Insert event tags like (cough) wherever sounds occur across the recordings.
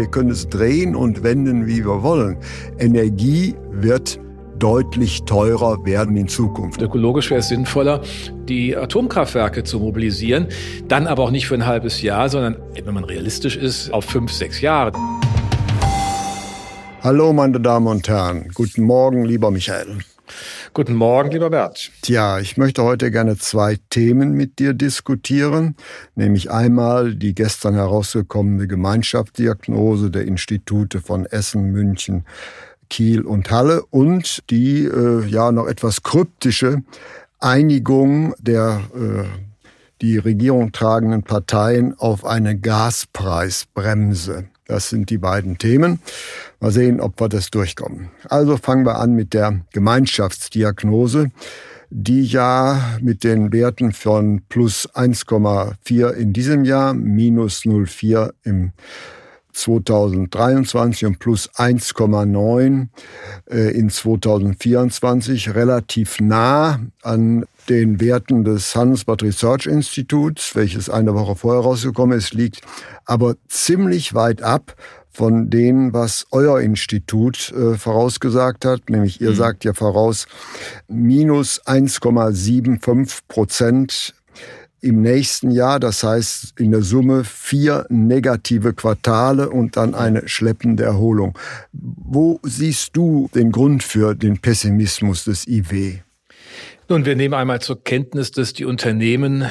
Wir können es drehen und wenden, wie wir wollen. Energie wird deutlich teurer werden in Zukunft. Ökologisch wäre es sinnvoller, die Atomkraftwerke zu mobilisieren, dann aber auch nicht für ein halbes Jahr, sondern, wenn man realistisch ist, auf fünf, sechs Jahre. Hallo, meine Damen und Herren. Guten Morgen, lieber Michael. Guten Morgen, lieber Bert. Tja, ich möchte heute gerne zwei Themen mit dir diskutieren, nämlich einmal die gestern herausgekommene Gemeinschaftsdiagnose der Institute von Essen, München, Kiel und Halle und die äh, ja noch etwas kryptische Einigung der äh, die Regierung tragenden Parteien auf eine Gaspreisbremse. Das sind die beiden Themen. Mal sehen, ob wir das durchkommen. Also fangen wir an mit der Gemeinschaftsdiagnose, die ja mit den Werten von plus 1,4 in diesem Jahr, minus 0,4 im 2023 und plus 1,9 äh, in 2024 relativ nah an den Werten des Handelsblatt Research Instituts, welches eine Woche vorher rausgekommen ist, liegt aber ziemlich weit ab von dem, was euer Institut äh, vorausgesagt hat. Nämlich ihr mhm. sagt ja voraus minus 1,75 Prozent im nächsten Jahr. Das heißt in der Summe vier negative Quartale und dann eine schleppende Erholung. Wo siehst du den Grund für den Pessimismus des IW? Nun, wir nehmen einmal zur Kenntnis, dass die Unternehmen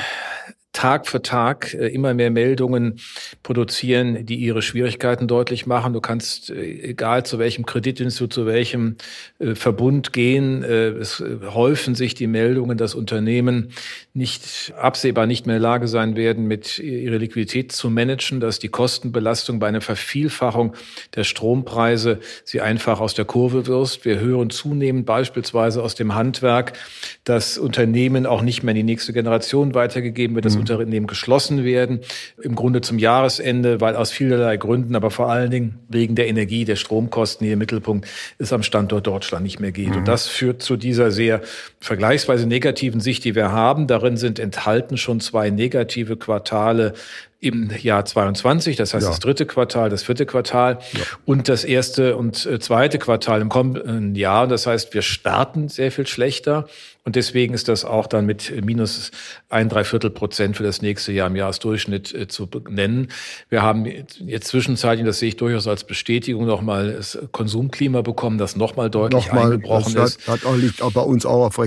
Tag für Tag äh, immer mehr Meldungen produzieren, die ihre Schwierigkeiten deutlich machen. Du kannst, äh, egal zu welchem Kreditinstitut, zu welchem äh, Verbund gehen, es häufen sich die Meldungen, dass Unternehmen nicht absehbar nicht mehr in der Lage sein werden, mit ihrer Liquidität zu managen, dass die Kostenbelastung bei einer Vervielfachung der Strompreise sie einfach aus der Kurve wirst. Wir hören zunehmend beispielsweise aus dem Handwerk, dass Unternehmen auch nicht mehr in die nächste Generation weitergegeben wird, mhm. Unternehmen geschlossen werden, im Grunde zum Jahresende, weil aus vielerlei Gründen, aber vor allen Dingen wegen der Energie, der Stromkosten hier im Mittelpunkt, es am Standort Deutschland nicht mehr geht. Mhm. Und das führt zu dieser sehr vergleichsweise negativen Sicht, die wir haben. Darin sind enthalten schon zwei negative Quartale im Jahr 22, das heißt ja. das dritte Quartal, das vierte Quartal ja. und das erste und äh, zweite Quartal im kommenden Jahr. Das heißt, wir starten sehr viel schlechter und deswegen ist das auch dann mit minus ein Dreiviertel Prozent für das nächste Jahr im Jahresdurchschnitt äh, zu nennen. Wir haben jetzt zwischenzeitlich, das sehe ich durchaus als Bestätigung, nochmal das Konsumklima bekommen, das nochmal deutlich nochmal, eingebrochen das ist. Hat, liegt auch bei uns auch auf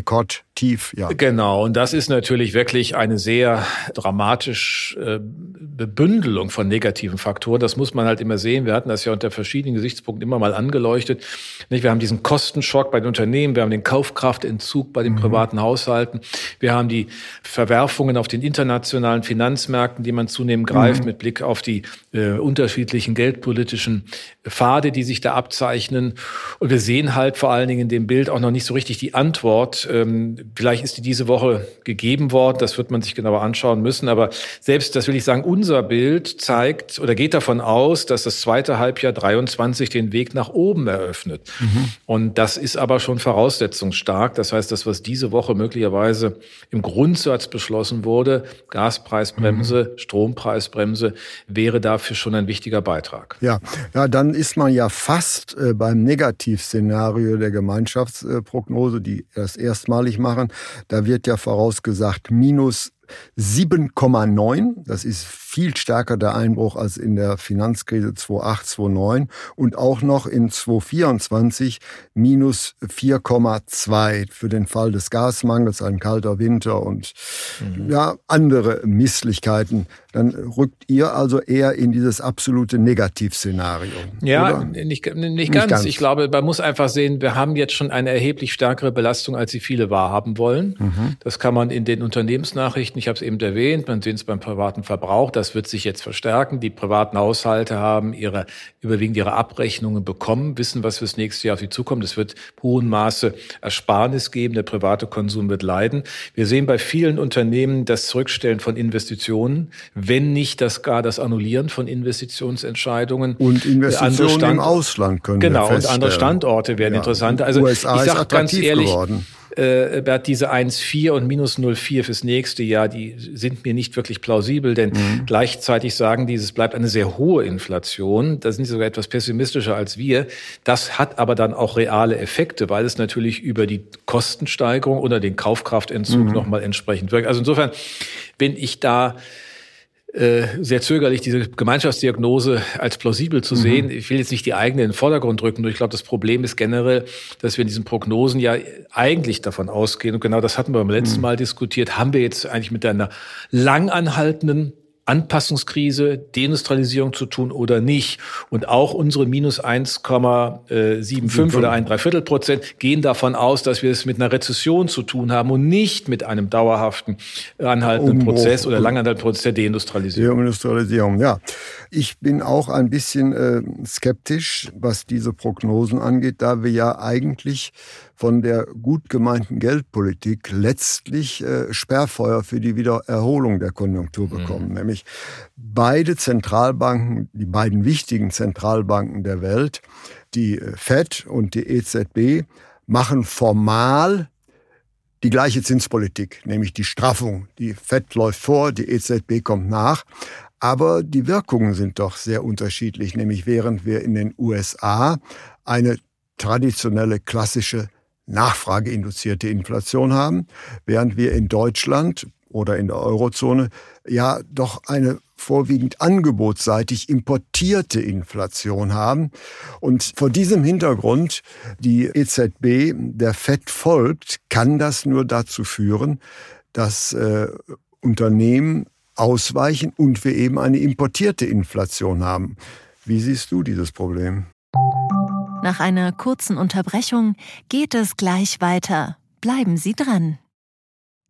Rekordtief, ja. Genau, und das ist natürlich wirklich eine sehr dramatisch äh, Bebündelung von negativen Faktoren. Das muss man halt immer sehen. Wir hatten das ja unter verschiedenen Gesichtspunkten immer mal angeleuchtet. Wir haben diesen Kostenschock bei den Unternehmen, wir haben den Kaufkraftentzug bei den mhm. privaten Haushalten, wir haben die Verwerfungen auf den internationalen Finanzmärkten, die man zunehmend greift mhm. mit Blick auf die äh, unterschiedlichen geldpolitischen Pfade, die sich da abzeichnen. Und wir sehen halt vor allen Dingen in dem Bild auch noch nicht so richtig die Antwort. Ähm, vielleicht ist die diese Woche gegeben worden, das wird man sich genauer anschauen müssen. Aber selbst, das will ich sagen, unser Bild zeigt oder geht davon aus, dass das zweite Halbjahr 23 den Weg nach oben eröffnet. Mhm. Und das ist aber schon voraussetzungsstark. Das heißt, das, was diese Woche möglicherweise im Grundsatz beschlossen wurde, Gaspreisbremse, mhm. Strompreisbremse, wäre dafür schon ein wichtiger Beitrag. Ja, ja, dann ist man ja fast äh, beim Negativszenario der Gemeinschaftsprognose, die das erstmalig machen. Da wird ja vorausgesagt, minus 7,9. Das ist viel stärker der Einbruch als in der Finanzkrise 2008, 2009 und auch noch in 2024 minus 4,2 für den Fall des Gasmangels, ein kalter Winter und mhm. ja, andere Misslichkeiten. Dann rückt ihr also eher in dieses absolute Negativszenario. Ja, nicht, nicht, nicht, ganz. ganz. Ich glaube, man muss einfach sehen, wir haben jetzt schon eine erheblich stärkere Belastung, als sie viele wahrhaben wollen. Mhm. Das kann man in den Unternehmensnachrichten Ich habe es eben erwähnt, man sieht es beim privaten Verbrauch, das wird sich jetzt verstärken. Die privaten Haushalte haben ihre, überwiegend ihre Abrechnungen bekommen, wissen, was fürs nächste Jahr auf sie zukommt. Es wird hohen Maße Ersparnis geben, der private Konsum wird leiden. Wir sehen bei vielen Unternehmen das Zurückstellen von Investitionen, wenn nicht das gar das Annullieren von Investitionsentscheidungen. Und Investitionen im Ausland können Genau, und andere Standorte werden ja. interessanter. Also USA ich sage ganz ehrlich, geworden äh, Bert, diese 1,4 und minus 0,4 fürs nächste Jahr, die sind mir nicht wirklich plausibel, denn mhm. gleichzeitig sagen die, es bleibt eine sehr hohe Inflation. Da sind sie sogar etwas pessimistischer als wir. Das hat aber dann auch reale Effekte, weil es natürlich über die Kostensteigerung oder den Kaufkraftentzug mhm. nochmal entsprechend wirkt. Also insofern bin ich da äh, sehr zögerlich, diese Gemeinschaftsdiagnose als plausibel zu mhm. sehen. Ich will jetzt nicht die eigene in den Vordergrund drücken, nur ich glaube, das Problem ist generell, dass wir in diesen Prognosen ja eigentlich davon ausgehen, und genau das hatten wir beim letzten mhm. Mal diskutiert, haben wir jetzt eigentlich mit einer langanhaltenden Anpassungskrise, Deindustrialisierung zu tun oder nicht. Und auch unsere minus 1,75 oder ein Dreiviertel Prozent gehen davon aus, dass wir es mit einer Rezession zu tun haben und nicht mit einem dauerhaften anhaltenden Umbruch. Prozess oder langanhaltenden Prozess der Deindustrialisierung. Deindustrialisierung, ja. Ich bin auch ein bisschen äh, skeptisch, was diese Prognosen angeht, da wir ja eigentlich von der gut gemeinten Geldpolitik letztlich äh, Sperrfeuer für die Wiedererholung der Konjunktur mhm. bekommen. Mhm. Nämlich beide Zentralbanken, die beiden wichtigen Zentralbanken der Welt, die äh, Fed und die EZB, machen formal die gleiche Zinspolitik, nämlich die Straffung. Die Fed läuft vor, die EZB kommt nach. Aber die Wirkungen sind doch sehr unterschiedlich, nämlich während wir in den USA eine traditionelle klassische nachfrageinduzierte Inflation haben, während wir in Deutschland oder in der Eurozone ja doch eine vorwiegend angebotsseitig importierte Inflation haben. Und vor diesem Hintergrund die EZB der FED folgt, kann das nur dazu führen, dass äh, Unternehmen ausweichen und wir eben eine importierte Inflation haben. Wie siehst du dieses Problem? Nach einer kurzen Unterbrechung geht es gleich weiter. Bleiben Sie dran.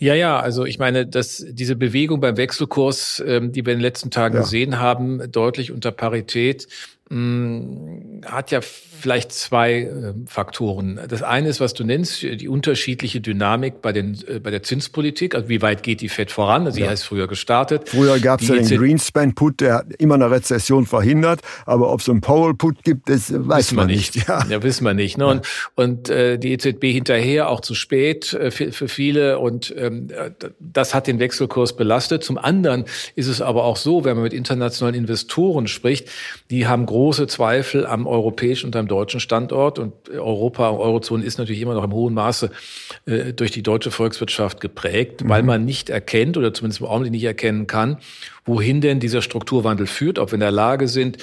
Ja, ja, also ich meine, dass diese Bewegung beim Wechselkurs, ähm, die wir in den letzten Tagen ja. gesehen haben, deutlich unter Parität, hat ja vielleicht zwei äh, Faktoren. Das eine ist, was du nennst, die unterschiedliche Dynamik bei, den, äh, bei der Zinspolitik. Also wie weit geht die FED voran? Also sie ja. heißt früher gestartet. Früher gab es ja den Greenspan-Put, der hat immer eine Rezession verhindert. Aber ob es einen Powell-Put gibt, das weiß man nicht. nicht. Ja. ja, wissen wir nicht. Ne? Und, und äh, die EZB hinterher auch zu spät äh, für, für viele. Und ähm, das hat den Wechselkurs belastet. Zum anderen ist es aber auch so, wenn man mit internationalen Investoren spricht, die haben große Zweifel am europäischen und am deutschen Standort. Und Europa, Eurozone ist natürlich immer noch im hohen Maße äh, durch die deutsche Volkswirtschaft geprägt, mhm. weil man nicht erkennt oder zumindest im Augenblick nicht erkennen kann, wohin denn dieser Strukturwandel führt, ob wir in der Lage sind,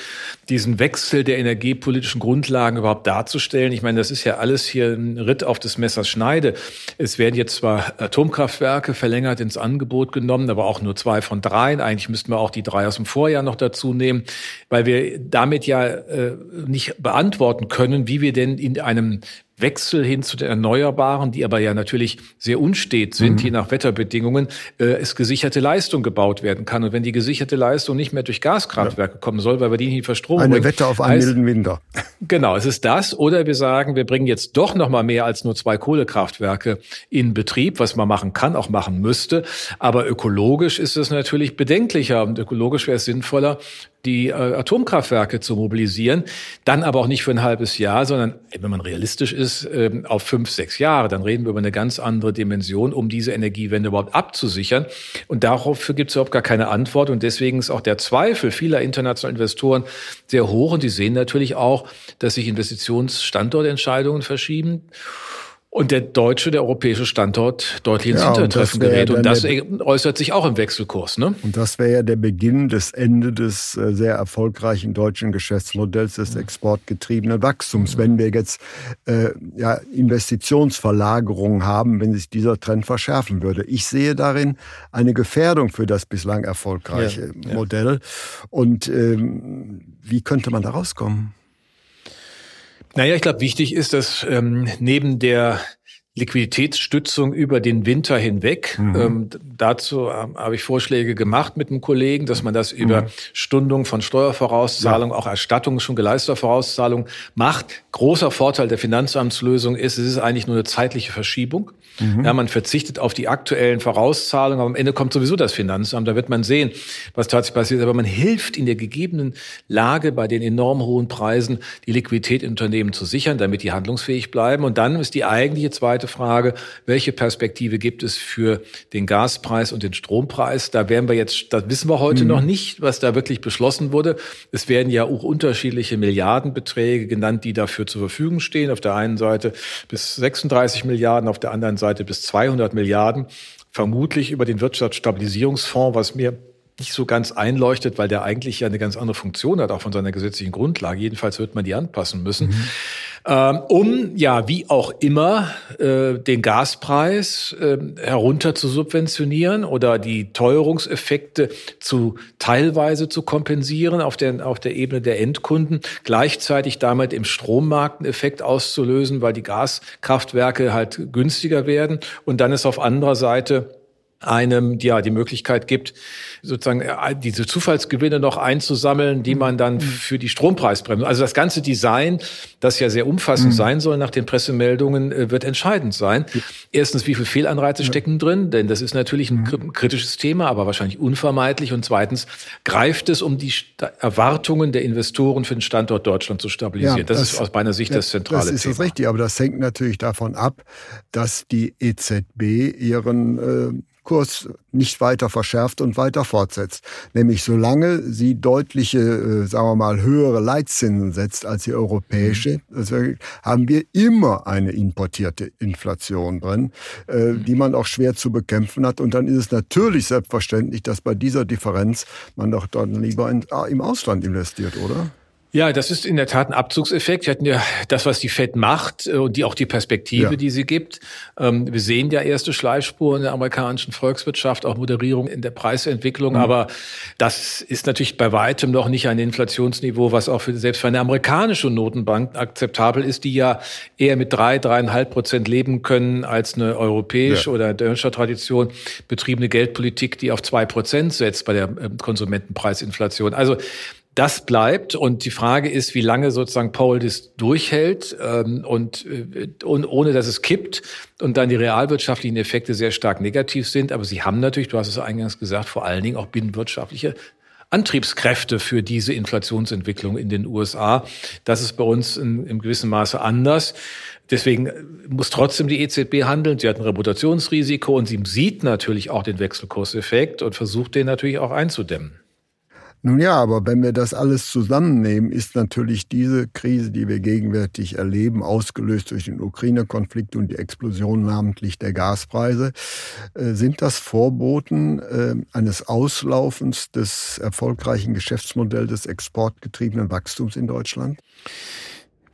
diesen Wechsel der energiepolitischen Grundlagen überhaupt darzustellen. Ich meine, das ist ja alles hier ein Ritt auf des Messers Schneide. Es werden jetzt zwar Atomkraftwerke verlängert ins Angebot genommen, aber auch nur zwei von dreien. Eigentlich müssten wir auch die drei aus dem Vorjahr noch dazu nehmen, weil wir damit ja äh, nicht beantworten können, wie wir denn in einem Wechsel hin zu den Erneuerbaren, die aber ja natürlich sehr unstet sind, mhm. je nach Wetterbedingungen, äh, es gesicherte Leistung gebaut werden kann. Und wenn die gesicherte Leistung nicht mehr durch Gaskraftwerke ja. kommen soll, weil wir die nicht verstrom Eine bringen, Wette auf einen heißt, milden Winter. (laughs) Genau, es ist das. Oder wir sagen, wir bringen jetzt doch noch mal mehr als nur zwei Kohlekraftwerke in Betrieb, was man machen kann, auch machen müsste. Aber ökologisch ist es natürlich bedenklicher und ökologisch wäre es sinnvoller, die äh, Atomkraftwerke zu mobilisieren, dann aber auch nicht für ein halbes Jahr, sondern wenn man realistisch ist, äh, auf fünf, sechs Jahre. Dann reden wir über eine ganz andere Dimension, um diese Energiewende überhaupt abzusichern. Und dafür gibt es überhaupt gar keine Antwort. Und deswegen ist auch der Zweifel vieler internationaler Investoren sehr hoch. Und die sehen natürlich auch, dass sich Investitionsstandortentscheidungen verschieben. Und der deutsche, der europäische Standort deutlich ins ja, Hinterinteressen gerät. Und das äußert sich auch im Wechselkurs. Ne? Und das wäre ja der Beginn des Ende des äh, sehr erfolgreichen deutschen Geschäftsmodells des exportgetriebenen Wachstums. Wenn wir jetzt äh, ja, Investitionsverlagerungen haben, wenn sich dieser Trend verschärfen würde. Ich sehe darin eine Gefährdung für das bislang erfolgreiche ja, Modell. Und ähm, wie könnte man da rauskommen? Naja, ich glaube, wichtig ist, dass ähm, neben der Liquiditätsstützung über den Winter hinweg. Mhm. Ähm, dazu ähm, habe ich Vorschläge gemacht mit einem Kollegen, dass man das über mhm. Stundung von Steuervorauszahlung, ja. auch Erstattung schon geleisteter Vorauszahlung macht. Großer Vorteil der Finanzamtslösung ist, es ist eigentlich nur eine zeitliche Verschiebung. Mhm. Ja, man verzichtet auf die aktuellen Vorauszahlungen, aber am Ende kommt sowieso das Finanzamt. Da wird man sehen, was tatsächlich passiert. Aber man hilft in der gegebenen Lage bei den enorm hohen Preisen, die Liquidität in Unternehmen zu sichern, damit die handlungsfähig bleiben. Und dann ist die eigentliche zweite Frage, welche Perspektive gibt es für den Gaspreis und den Strompreis? Da werden wir jetzt, das wissen wir heute mhm. noch nicht, was da wirklich beschlossen wurde. Es werden ja auch unterschiedliche Milliardenbeträge genannt, die dafür zur Verfügung stehen. Auf der einen Seite bis 36 Milliarden, auf der anderen Seite Seite bis 200 Milliarden, vermutlich über den Wirtschaftsstabilisierungsfonds, was mir nicht so ganz einleuchtet, weil der eigentlich ja eine ganz andere Funktion hat, auch von seiner gesetzlichen Grundlage. Jedenfalls wird man die anpassen müssen. Mhm. Ähm, um, ja, wie auch immer, äh, den Gaspreis äh, herunter zu subventionieren oder die Teuerungseffekte zu teilweise zu kompensieren auf der, auf der Ebene der Endkunden, gleichzeitig damit im Strommarkt einen Effekt auszulösen, weil die Gaskraftwerke halt günstiger werden. Und dann ist auf anderer Seite einem ja die Möglichkeit gibt, sozusagen äh, diese Zufallsgewinne noch einzusammeln, die man dann mhm. für die Strompreisbremse. Also das ganze Design, das ja sehr umfassend mhm. sein soll nach den Pressemeldungen, äh, wird entscheidend sein. Erstens, wie viele Fehlanreize ja. stecken drin? Denn das ist natürlich ein mhm. kritisches Thema, aber wahrscheinlich unvermeidlich. Und zweitens, greift es, um die Erwartungen der Investoren für den Standort Deutschland zu stabilisieren? Ja, das, das, ist aus meiner Sicht ja, das zentrale Thema. Das ist Thema. richtig, aber das hängt natürlich davon ab, dass die EZB ihren äh, Kurs nicht weiter verschärft und weiter fortsetzt. Nämlich solange sie deutliche, äh, sagen wir mal, höhere Leitzinsen setzt als die europäische, mhm. haben wir immer eine importierte Inflation drin, äh, mhm. die man auch schwer zu bekämpfen hat. Und dann ist es natürlich selbstverständlich, dass bei dieser Differenz man doch dann lieber in, im Ausland investiert, oder? Ja, das ist in der Tat ein Abzugseffekt. Wir hatten ja das, was die Fed macht äh, und die auch die Perspektive, ja. die sie gibt. Ähm, wir sehen ja erste Schleifspuren in der amerikanischen Volkswirtschaft, auch Moderierung in der Preisentwicklung. Mhm. Aber das ist natürlich bei weitem noch nicht ein Inflationsniveau, was auch für, selbst für eine amerikanische Notenbank akzeptabel ist, die ja eher mit drei, dreieinhalb Prozent leben können als eine europäische ja. oder deutscher Tradition betriebene Geldpolitik, die auf zwei Prozent setzt bei der ähm, Konsumentenpreisinflation. Also das bleibt und die Frage ist, wie lange sozusagen Paul das durchhält ähm, und, äh, und ohne dass es kippt und dann die realwirtschaftlichen Effekte sehr stark negativ sind. Aber sie haben natürlich, du hast es eingangs gesagt, vor allen Dingen auch binnenwirtschaftliche Antriebskräfte für diese Inflationsentwicklung in den USA. Das ist bei uns in, in gewissem Maße anders. Deswegen muss trotzdem die EZB handeln. Sie hat ein Reputationsrisiko und sie sieht natürlich auch den Wechselkurseffekt und versucht den natürlich auch einzudämmen. Nun ja, aber wenn wir das alles zusammennehmen, ist natürlich diese Krise, die wir gegenwärtig erleben, ausgelöst durch den Ukraine-Konflikt und die Explosion namentlich der Gaspreise, äh, sind das Vorboten äh, eines Auslaufens des erfolgreichen Geschäftsmodells des exportgetriebenen Wachstums in Deutschland?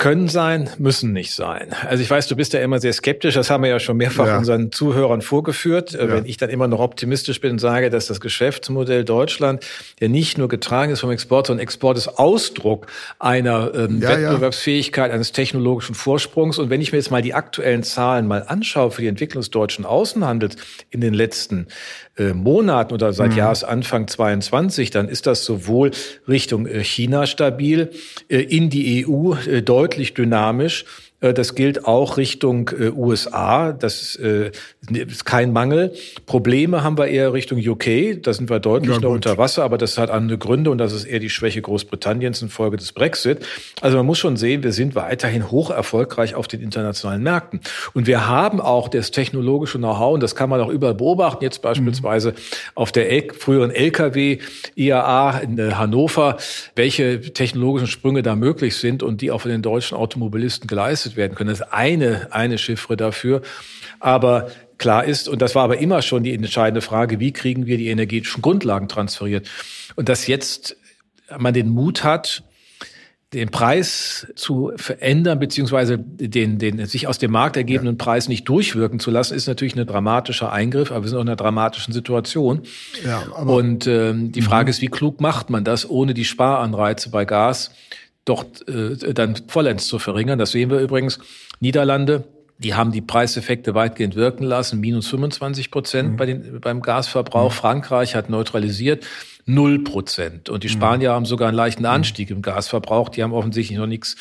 Können sein, müssen nicht sein. Also ich weiß, du bist ja immer sehr skeptisch, das haben wir ja schon mehrfach ja. unseren Zuhörern vorgeführt. Äh, ja. Wenn ich dann immer noch optimistisch bin und sage, dass das Geschäftsmodell Deutschland ja nicht nur getragen ist vom Export, sondern Export ist Ausdruck einer ähm, ja, Wettbewerbsfähigkeit, eines technologischen Vorsprungs. Und wenn ich mir jetzt mal die aktuellen Zahlen mal anschaue für die Entwicklung des deutschen Außenhandels in den letzten äh, Monaten oder seit mhm. Jahresanfang 22, dann ist das sowohl Richtung äh, China stabil, äh, in die EU deutlich dynamisch das gilt auch Richtung USA. Das ist kein Mangel. Probleme haben wir eher Richtung UK. Da sind wir deutlich ja, noch unter Wasser, aber das hat andere Gründe und das ist eher die Schwäche Großbritanniens infolge des Brexit. Also man muss schon sehen, wir sind weiterhin hoch erfolgreich auf den internationalen Märkten. Und wir haben auch das technologische Know-how und das kann man auch überall beobachten. Jetzt beispielsweise mhm. auf der L früheren LKW IAA in Hannover, welche technologischen Sprünge da möglich sind und die auch von den deutschen Automobilisten geleistet geleistet werden können. Das ist eine, eine Chiffre dafür. Aber klar ist, und das war aber immer schon die entscheidende Frage, wie kriegen wir die energetischen Grundlagen transferiert? Und dass jetzt man den Mut hat, den Preis zu verändern, beziehungsweise den, den sich aus dem Markt ergebenden ja. Preis nicht durchwirken zu lassen, ist natürlich ein dramatischer Eingriff, aber wir sind auch in einer dramatischen Situation. Ja, aber Und ähm, die Frage mhm. ist, wie klug macht man das, ohne die Sparanreize bei Gas dort äh, dann vollends zu verringern? Das sehen wir übrigens. Niederlande, die haben die Preiseffekte weitgehend wirken lassen, minus 25 Prozent mhm. bei den, beim Gasverbrauch. Mhm. Frankreich hat neutralisiert null Prozent. Und die mhm. Spanier mhm. haben sogar einen leichten Anstieg im Gasverbrauch. Die haben offensichtlich noch nichts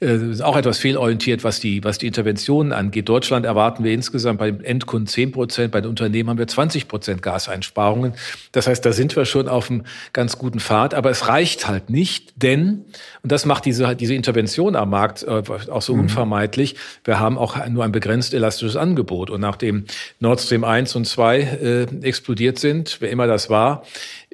äh, auch etwas fehlorientiert, was die, was die Interventionen angeht. Deutschland erwarten wir insgesamt bei den Endkunden 10 Prozent, bei den Unternehmen haben wir 20 Prozent Gaseinsparungen. Das heißt, da sind wir schon auf einem ganz guten Pfad, aber es reicht halt nicht, denn, und das macht diese, diese Intervention am Markt äh, auch so mhm. unvermeidlich, wir haben auch nur ein begrenzt elastisches Angebot. Und nachdem Nord Stream 1 und 2 äh, explodiert sind, wer immer das war,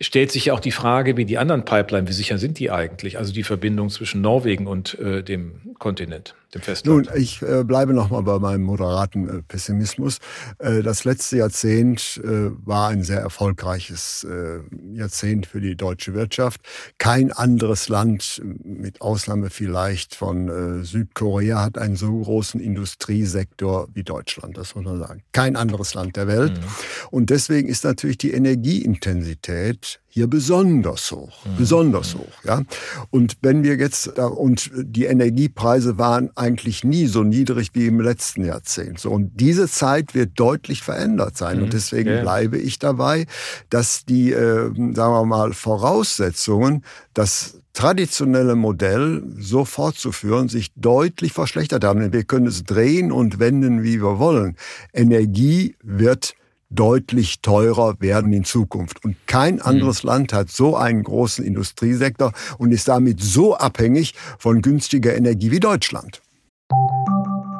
stellt sich ja auch die Frage, wie die anderen Pipeline, wie sicher sind die eigentlich? Also die Verbindung zwischen Norwegen und äh, dem Kontinent dem Festland? Nun, ich äh, bleibe noch mal bei meinem moderaten äh, Pessimismus. Äh, das letzte Jahrzehnt äh, war ein sehr erfolgreiches äh, Jahrzehnt für die deutsche Wirtschaft. Kein anderes Land, mit Ausnahme vielleicht von Südkorea, hat einen so großen Industriesektor wie Deutschland. Das muss man sagen. Kein anderes Land der Welt. Mhm. Und deswegen ist natürlich die Energieintensität hier besonders hoch, mhm. besonders hoch, ja. Und wenn wir jetzt und die Energiepreise waren eigentlich nie so niedrig wie im letzten Jahrzehnt. So und diese Zeit wird deutlich verändert sein mhm. und deswegen ja. bleibe ich dabei, dass die, äh, sagen wir mal, Voraussetzungen, das traditionelle Modell so fortzuführen, sich deutlich verschlechtert haben. Wir können es drehen und wenden, wie wir wollen. Energie wird deutlich teurer werden in Zukunft. Und kein anderes mhm. Land hat so einen großen Industriesektor und ist damit so abhängig von günstiger Energie wie Deutschland.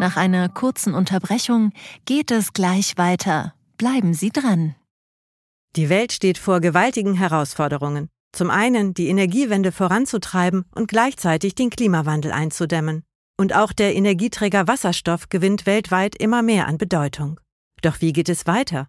Nach einer kurzen Unterbrechung geht es gleich weiter. Bleiben Sie dran. Die Welt steht vor gewaltigen Herausforderungen. Zum einen die Energiewende voranzutreiben und gleichzeitig den Klimawandel einzudämmen. Und auch der Energieträger Wasserstoff gewinnt weltweit immer mehr an Bedeutung. Doch wie geht es weiter?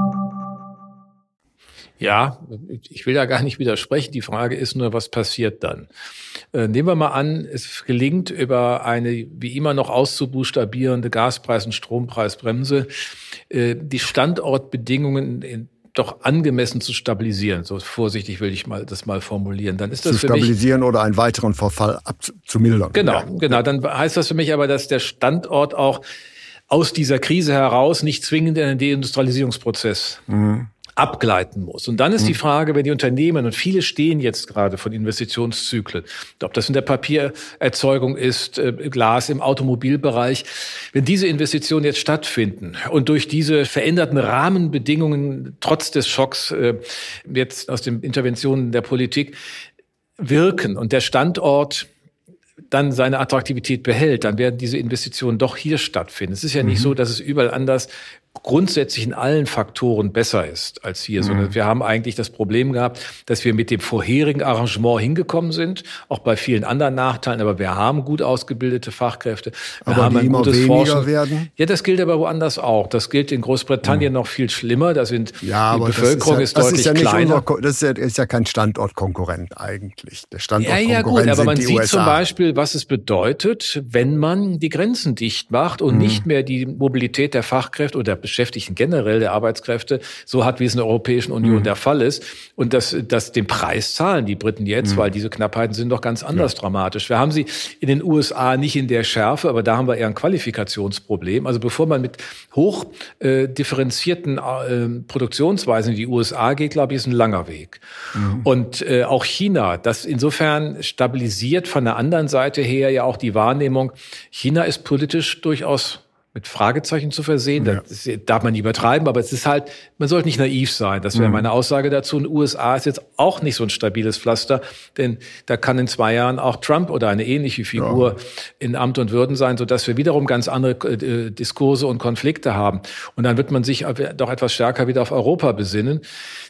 Ja, ich will da gar nicht widersprechen. Die Frage ist nur, was passiert dann? Äh, nehmen wir mal an, es gelingt über eine wie immer noch auszubuchstabierende Gaspreis- und Strompreisbremse äh, die Standortbedingungen in doch angemessen zu stabilisieren. So vorsichtig will ich mal das mal formulieren. Dann ist das zu stabilisieren oder einen weiteren Verfall abzumildern. Genau, ja. genau. Dann heißt das für mich aber, dass der Standort auch aus dieser Krise heraus nicht zwingend in den Deindustrialisierungsprozess mhm abgleiten muss. Und dann ist die hm. Frage, wenn die Unternehmen, und viele stehen jetzt gerade von Investitionszyklen, ob das in der Papiererzeugung ist, äh, Glas im Automobilbereich, wenn diese Investitionen jetzt stattfinden und durch diese veränderten Rahmenbedingungen trotz des Schocks äh, jetzt aus den Interventionen der Politik wirken und der Standort dann seine Attraktivität behält, dann werden diese Investitionen doch hier stattfinden. Es ist ja nicht mhm. so, dass es überall anders grundsätzlich in allen Faktoren besser ist als hier, mhm. sondern wir haben eigentlich das Problem gehabt, dass wir mit dem vorherigen Arrangement hingekommen sind, auch bei vielen anderen Nachteilen, aber wir haben gut ausgebildete Fachkräfte. Wir aber haben ein gutes Forschen. Werden? Ja, das gilt aber woanders auch. Das gilt in Großbritannien mhm. noch viel schlimmer. Da sind ja, die Bevölkerung ist, ja, ist, deutlich ist ja kleiner. Unser, das ist ja, ist ja kein Standortkonkurrent eigentlich. Der Standortkonkurrent ja, ja, gut, aber man sieht USA. zum Beispiel, was es bedeutet, wenn man die Grenzen dicht macht und mhm. nicht mehr die Mobilität der Fachkräfte oder Beschäftigten generell, der Arbeitskräfte, so hat, wie es in der Europäischen Union mhm. der Fall ist. Und dass, dass den Preis zahlen die Briten jetzt, mhm. weil diese Knappheiten sind doch ganz anders ja. dramatisch. Wir haben sie in den USA nicht in der Schärfe, aber da haben wir eher ein Qualifikationsproblem. Also bevor man mit hoch äh, differenzierten äh, Produktionsweisen in die USA geht, glaube ich, ist ein langer Weg. Mhm. Und äh, auch China, das insofern stabilisiert von der anderen Seite her ja auch die Wahrnehmung, China ist politisch durchaus mit Fragezeichen zu versehen. Ja. Das darf man nicht übertreiben, aber es ist halt, man sollte nicht naiv sein. Das wäre mhm. meine Aussage dazu. Und USA ist jetzt auch nicht so ein stabiles Pflaster, denn da kann in zwei Jahren auch Trump oder eine ähnliche Figur ja. in Amt und Würden sein, sodass wir wiederum ganz andere äh, Diskurse und Konflikte haben. Und dann wird man sich doch etwas stärker wieder auf Europa besinnen.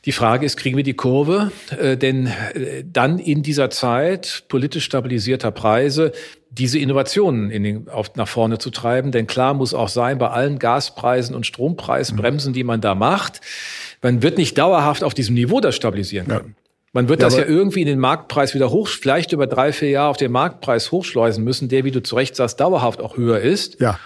Die Frage ist, kriegen wir die Kurve? Äh, denn äh, dann in dieser Zeit politisch stabilisierter Preise diese Innovationen in den, auf, nach vorne zu treiben. Denn klar muss auch sein, bei allen Gaspreisen und Strompreisbremsen, die man da macht, man wird nicht dauerhaft auf diesem Niveau das stabilisieren können. Ja. Man wird ja, das ja irgendwie in den Marktpreis wieder hoch, vielleicht über drei, vier Jahre auf den Marktpreis hochschleusen müssen, der, wie du zu Recht sagst, dauerhaft auch höher ist. Ja.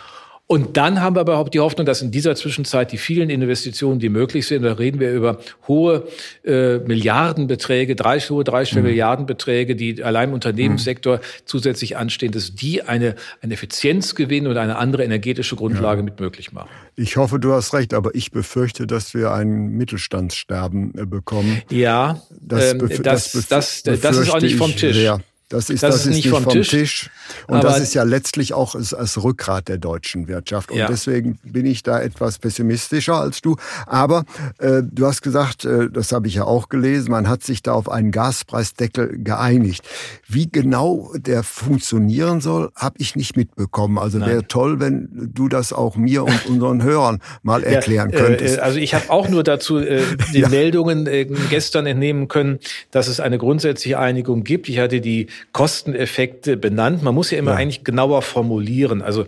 Und dann haben wir aber auch die Hoffnung, dass in dieser Zwischenzeit die vielen Investitionen, die möglich sind, da reden wir über hohe äh, Milliardenbeträge, drei, hohe dreistellige mhm. Milliardenbeträge, die allein im Unternehmenssektor mhm. zusätzlich anstehen, dass die eine, eine Effizienzgewinn und eine andere energetische Grundlage ja. mit möglich machen. Ich hoffe, du hast recht, aber ich befürchte, dass wir ein Mittelstandssterben äh, bekommen. Ja, das, ähm, das, das, das, das ist auch nicht vom Tisch. Sehr. Das ist, das, das ist nicht, vom, vom Tisch. Tisch. Und das ist ja letztlich auch das Rückgrat der deutschen Wirtschaft. Und ja. deswegen bin ich da etwas pessimistischer als du. Aber äh, du hast gesagt, äh, das habe ich ja auch gelesen, man hat sich da auf einen Gaspreisdeckel geeinigt. Wie genau der funktionieren soll, habe ich nicht mitbekommen. Also wäre toll, wenn du das auch mir und (laughs) unseren Hörern mal erklären ja, äh, könntest. Äh, also ich habe auch nur dazu äh, (laughs) die ja. Meldungen äh, gestern entnehmen können, dass es eine grundsätzliche Einigung gibt. Ich hatte die Kosteneffekte benannt. Man muss ja immer ja. eigentlich genauer formulieren. Also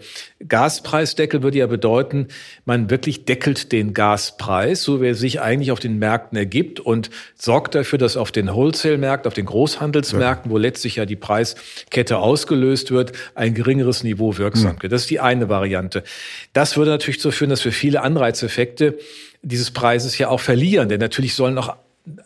Gaspreisdeckel würde ja bedeuten, man wirklich deckelt den Gaspreis, so wie er sich eigentlich auf den Märkten ergibt und sorgt dafür, dass auf den Wholesale-Märkten, auf den Großhandelsmärkten, ja. wo letztlich ja die Preiskette ausgelöst wird, ein geringeres Niveau wirksam wird. Ja. Das ist die eine Variante. Das würde natürlich dazu führen, dass wir viele Anreizeffekte dieses Preises ja auch verlieren, denn natürlich sollen auch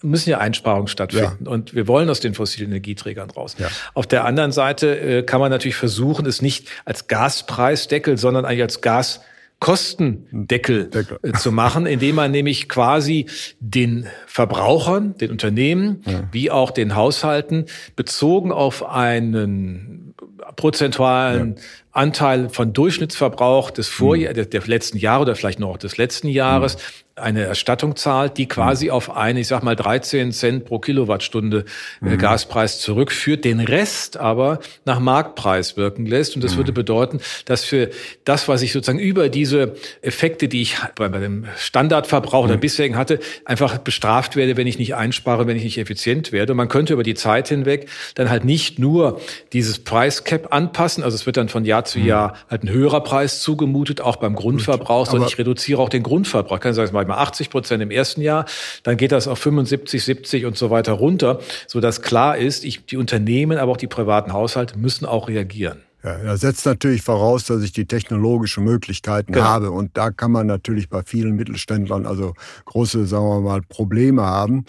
müssen ja Einsparungen stattfinden. Ja. Und wir wollen aus den fossilen Energieträgern raus. Ja. Auf der anderen Seite äh, kann man natürlich versuchen, es nicht als Gaspreisdeckel, sondern eigentlich als Gas Kostendeckel Deckel. Äh, zu machen, indem man nämlich quasi den Verbrauchern, den Unternehmen, ja. wie auch den Haushalten bezogen auf einen prozentualen. Anteil von Durchschnittsverbrauch des Vorjahr, mhm. der, letzten Jahre oder vielleicht noch des letzten Jahres mhm eine Erstattung zahlt, die quasi mhm. auf eine, ich sag mal, 13 Cent pro Kilowattstunde äh, mhm. Gaspreis zurückführt, den Rest aber nach Marktpreis wirken lässt. Und das mhm. würde bedeuten, dass für das, was ich sozusagen über diese Effekte, die ich bei, bei dem Standardverbrauch oder mhm. bisherigen hatte, einfach bestraft werde, wenn ich nicht einspare, wenn ich nicht effizient werde. Und man könnte über die Zeit hinweg dann halt nicht nur dieses Price Cap anpassen, also es wird dann von Jahr zu mhm. Jahr halt ein höherer Preis zugemutet, auch beim Grundverbrauch, sondern ich reduziere auch den Grundverbrauch. Ich kann sagen, mal 80 Prozent im ersten Jahr, dann geht das auf 75, 70 und so weiter runter, sodass klar ist, ich, die Unternehmen, aber auch die privaten Haushalte müssen auch reagieren. Ja, er setzt natürlich voraus, dass ich die technologischen Möglichkeiten genau. habe. Und da kann man natürlich bei vielen Mittelständlern also große, sagen wir mal, Probleme haben.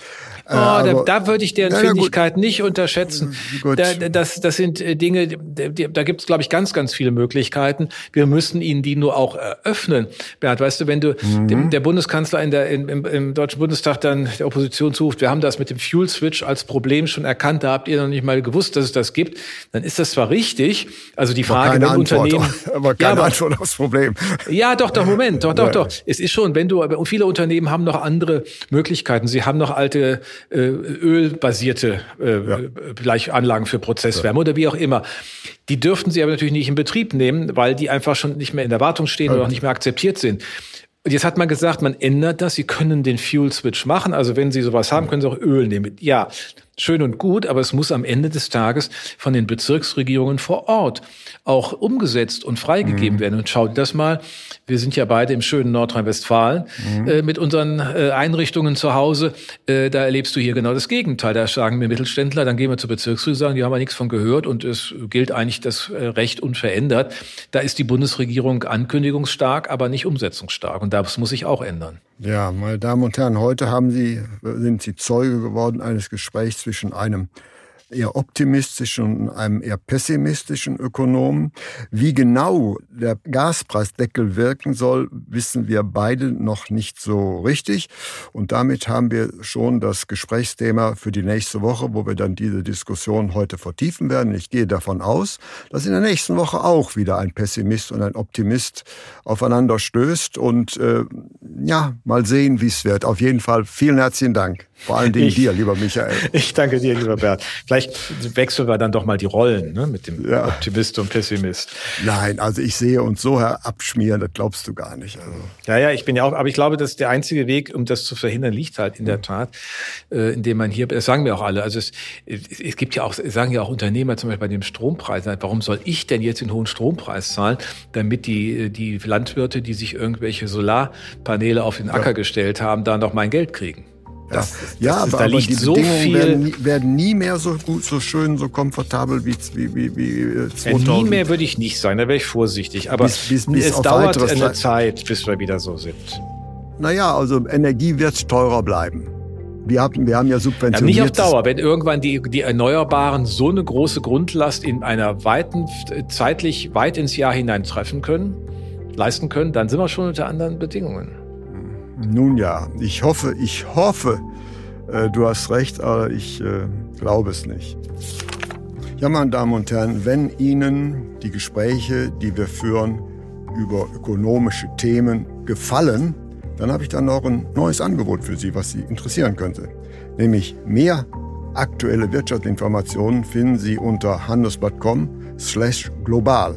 Oh, äh, da, da, würde ich deren Findigkeit nicht unterschätzen. Da, das, das sind äh, Dinge, da gibt es, glaube ich, ganz, ganz viele Möglichkeiten. Wir müssen ihnen die nur auch eröffnen. Bert, weißt du, wenn du mhm. dem, der Bundeskanzler in der, im, im, im Deutschen Bundestag dann der Opposition zuruft, wir haben das mit dem Fuel Switch als Problem schon erkannt, da habt ihr noch nicht mal gewusst, dass es das gibt, dann ist das zwar richtig, also die Frage, wenn Antwort, Unternehmen. (laughs) Aber keine ja, aber, Antwort aufs Problem. Ja, doch, doch, Moment, doch, doch, ja. doch. Es ist schon, wenn du, und viele Unternehmen haben noch andere Möglichkeiten. Sie haben noch alte äh, ölbasierte äh, ja. Anlagen für Prozesswärme oder wie auch immer. Die dürften sie aber natürlich nicht in Betrieb nehmen, weil die einfach schon nicht mehr in der Wartung stehen oder auch nicht mehr akzeptiert sind. Und jetzt hat man gesagt, man ändert das. Sie können den Fuel Switch machen. Also wenn Sie sowas haben, können Sie auch Öl nehmen. Ja, schön und gut, aber es muss am Ende des Tages von den Bezirksregierungen vor Ort auch umgesetzt und freigegeben mhm. werden. Und schaut das mal, wir sind ja beide im schönen Nordrhein-Westfalen mhm. äh, mit unseren äh, Einrichtungen zu Hause. Äh, da erlebst du hier genau das Gegenteil. Da sagen wir Mittelständler, dann gehen wir zur Bezirksregierung, sagen, die haben ja nichts von gehört und es gilt eigentlich das äh, Recht unverändert. Da ist die Bundesregierung ankündigungsstark, aber nicht umsetzungsstark. Und das muss sich auch ändern. Ja, meine Damen und Herren, heute haben Sie, sind Sie Zeuge geworden eines Gesprächs zwischen einem eher optimistischen und einem eher pessimistischen Ökonomen. Wie genau der Gaspreisdeckel wirken soll, wissen wir beide noch nicht so richtig. Und damit haben wir schon das Gesprächsthema für die nächste Woche, wo wir dann diese Diskussion heute vertiefen werden. Ich gehe davon aus, dass in der nächsten Woche auch wieder ein Pessimist und ein Optimist aufeinander stößt. Und äh, ja, mal sehen, wie es wird. Auf jeden Fall vielen herzlichen Dank. Vor allen Dingen ich, dir, lieber Michael. (laughs) Ich danke dir, lieber Bert. Vielleicht wechseln wir dann doch mal die Rollen ne, mit dem ja. Optimist und Pessimist. Nein, also ich sehe uns so herabschmieren, das glaubst du gar nicht. Also. Ja, ja, ich bin ja auch, aber ich glaube, dass der einzige Weg, um das zu verhindern, liegt halt in der mhm. Tat, äh, indem man hier, das sagen wir auch alle, also es, es gibt ja auch, sagen ja auch Unternehmer zum Beispiel bei dem Strompreis, warum soll ich denn jetzt den hohen Strompreis zahlen, damit die, die Landwirte, die sich irgendwelche Solarpaneele auf den Acker ja. gestellt haben, da noch mein Geld kriegen? Das, ja, das aber, da aber die so Bedingungen werden, werden, nie mehr so gut, so schön, so komfortabel wie, wie, wie, wie 2000. Ja, nie mehr würde ich nicht sein, da wäre ich vorsichtig. Aber bis, bis, bis es dauert eine Zeit, bis wir wieder so sind. Naja, also Energie wird teurer bleiben. Wir haben, wir haben ja subventioniert. Ja, nicht auf Dauer. Wenn irgendwann die, die Erneuerbaren so eine große Grundlast in einer weiten, zeitlich weit ins Jahr hinein treffen können, leisten können, dann sind wir schon unter anderen Bedingungen. Nun ja, ich hoffe, ich hoffe, äh, du hast recht, aber ich äh, glaube es nicht. Ja, meine Damen und Herren, wenn Ihnen die Gespräche, die wir führen über ökonomische Themen gefallen, dann habe ich dann noch ein neues Angebot für Sie, was Sie interessieren könnte. Nämlich mehr aktuelle Wirtschaftsinformationen finden Sie unter handelsblatt.com slash global